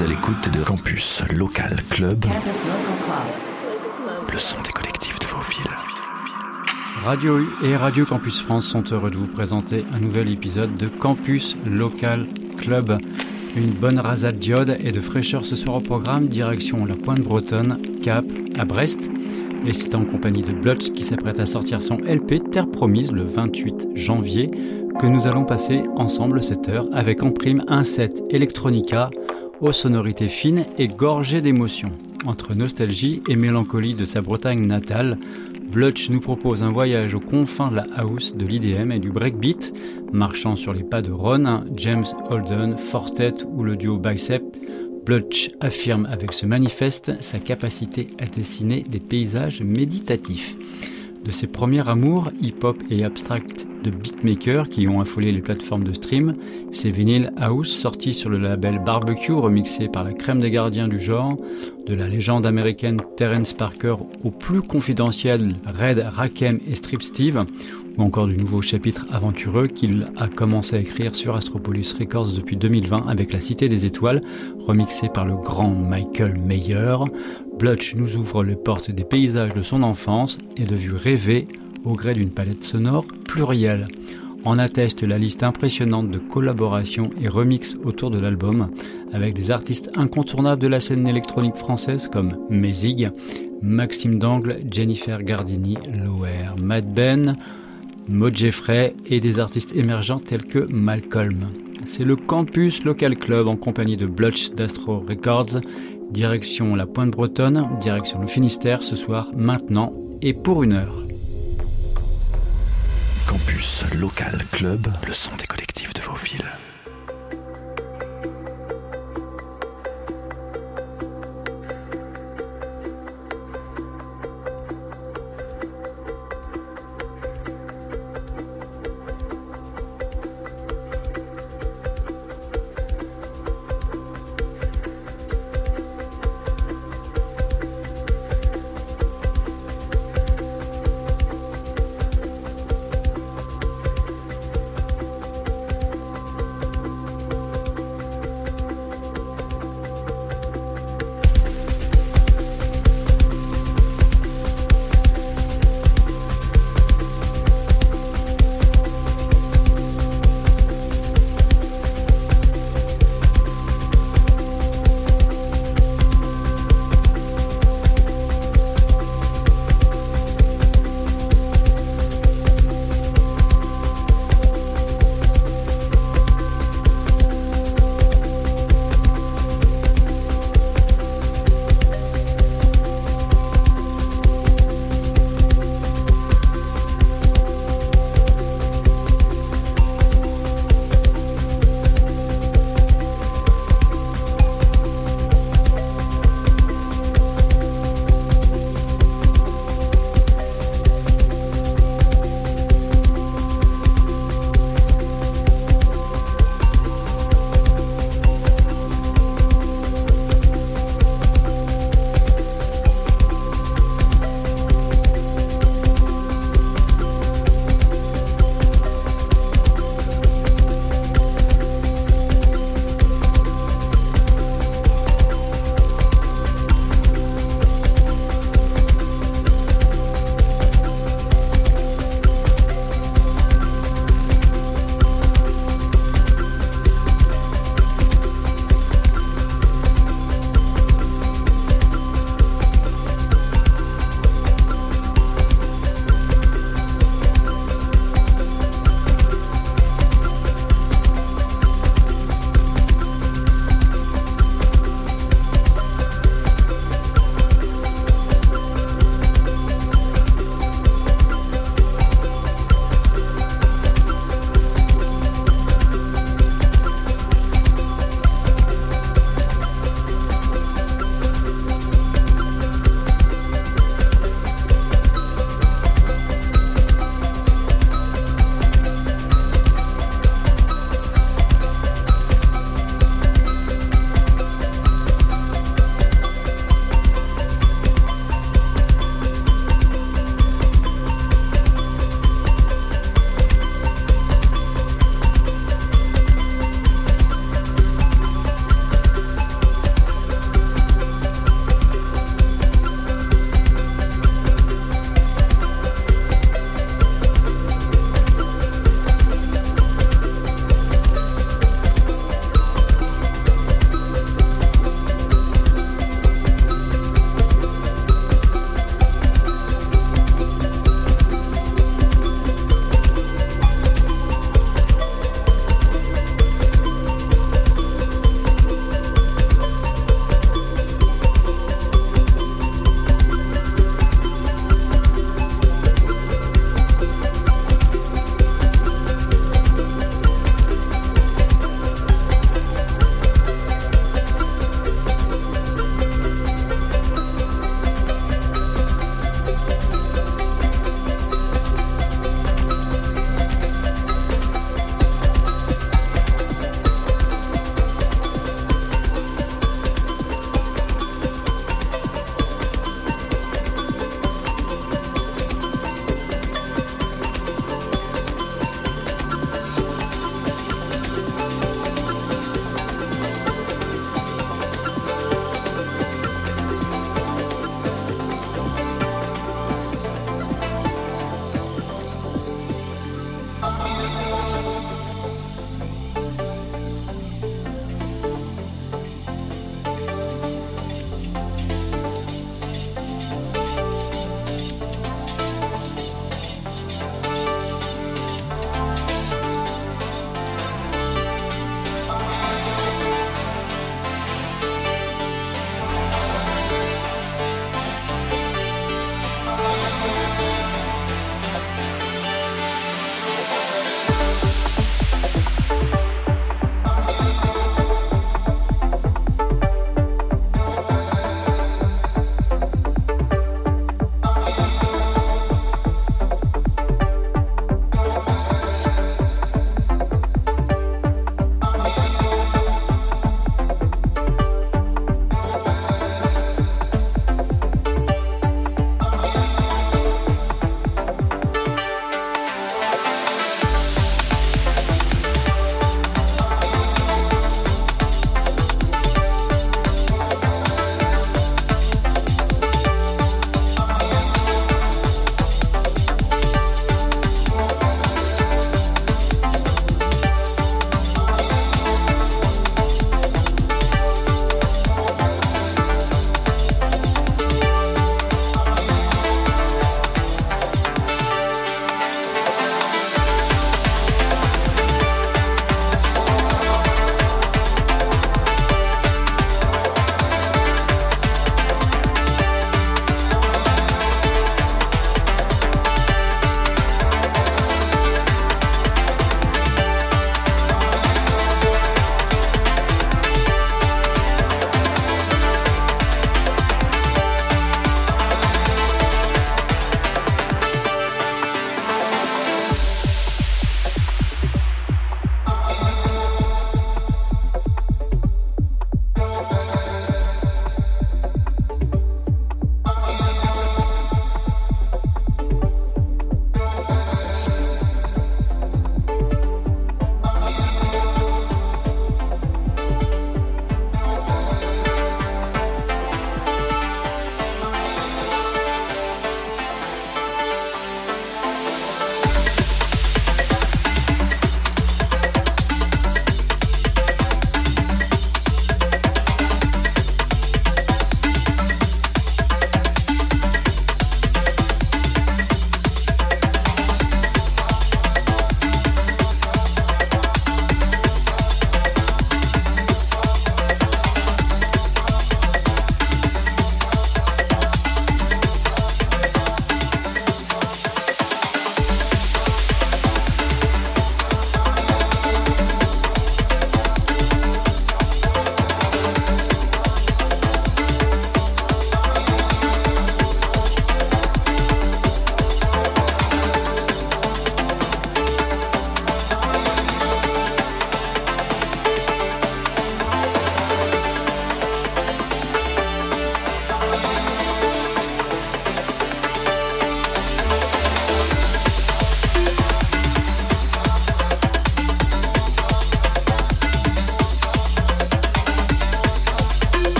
à l'écoute de Campus Local Club, le son des collectifs de vos villes. Radio U et Radio Campus France sont heureux de vous présenter un nouvel épisode de Campus Local Club. Une bonne rasade diode et de fraîcheur ce soir au programme, direction la Pointe Bretonne, Cap, à Brest. Et c'est en compagnie de Blotch qui s'apprête à sortir son LP Terre Promise le 28 janvier que nous allons passer ensemble cette heure avec en prime un set Electronica aux sonorités fines et gorgées d'émotions. Entre nostalgie et mélancolie de sa Bretagne natale, Blutch nous propose un voyage aux confins de la house, de l'IDM et du breakbeat, marchant sur les pas de Ron, James Holden, Fortet ou le duo Bicep. Blutch affirme avec ce manifeste sa capacité à dessiner des paysages méditatifs. De ses premiers amours hip-hop et abstract de beatmakers qui ont affolé les plateformes de stream, ses vinyles house sortis sur le label Barbecue remixé par la crème des gardiens du genre, de la légende américaine Terence Parker au plus confidentiel Red Rakem et Strip Steve, ou encore du nouveau chapitre aventureux qu'il a commencé à écrire sur Astropolis Records depuis 2020 avec La Cité des Étoiles, remixé par le grand Michael Mayer. Blutch nous ouvre les portes des paysages de son enfance et de vues rêvées au gré d'une palette sonore plurielle. En atteste la liste impressionnante de collaborations et remixes autour de l'album, avec des artistes incontournables de la scène électronique française comme Mézig, Maxime Dangle, Jennifer Gardini, Loer, Mad Ben, Maud Jeffrey et des artistes émergents tels que Malcolm. C'est le Campus Local Club en compagnie de Blutch d'Astro Records, direction la Pointe Bretonne, direction le Finistère ce soir, maintenant et pour une heure. Campus Local Club, le son des collectifs de vos villes.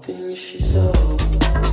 things she saw.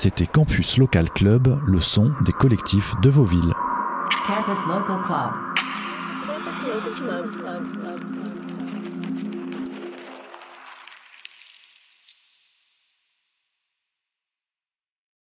C'était Campus Local Club, le son des collectifs de Club. Campus Local Club.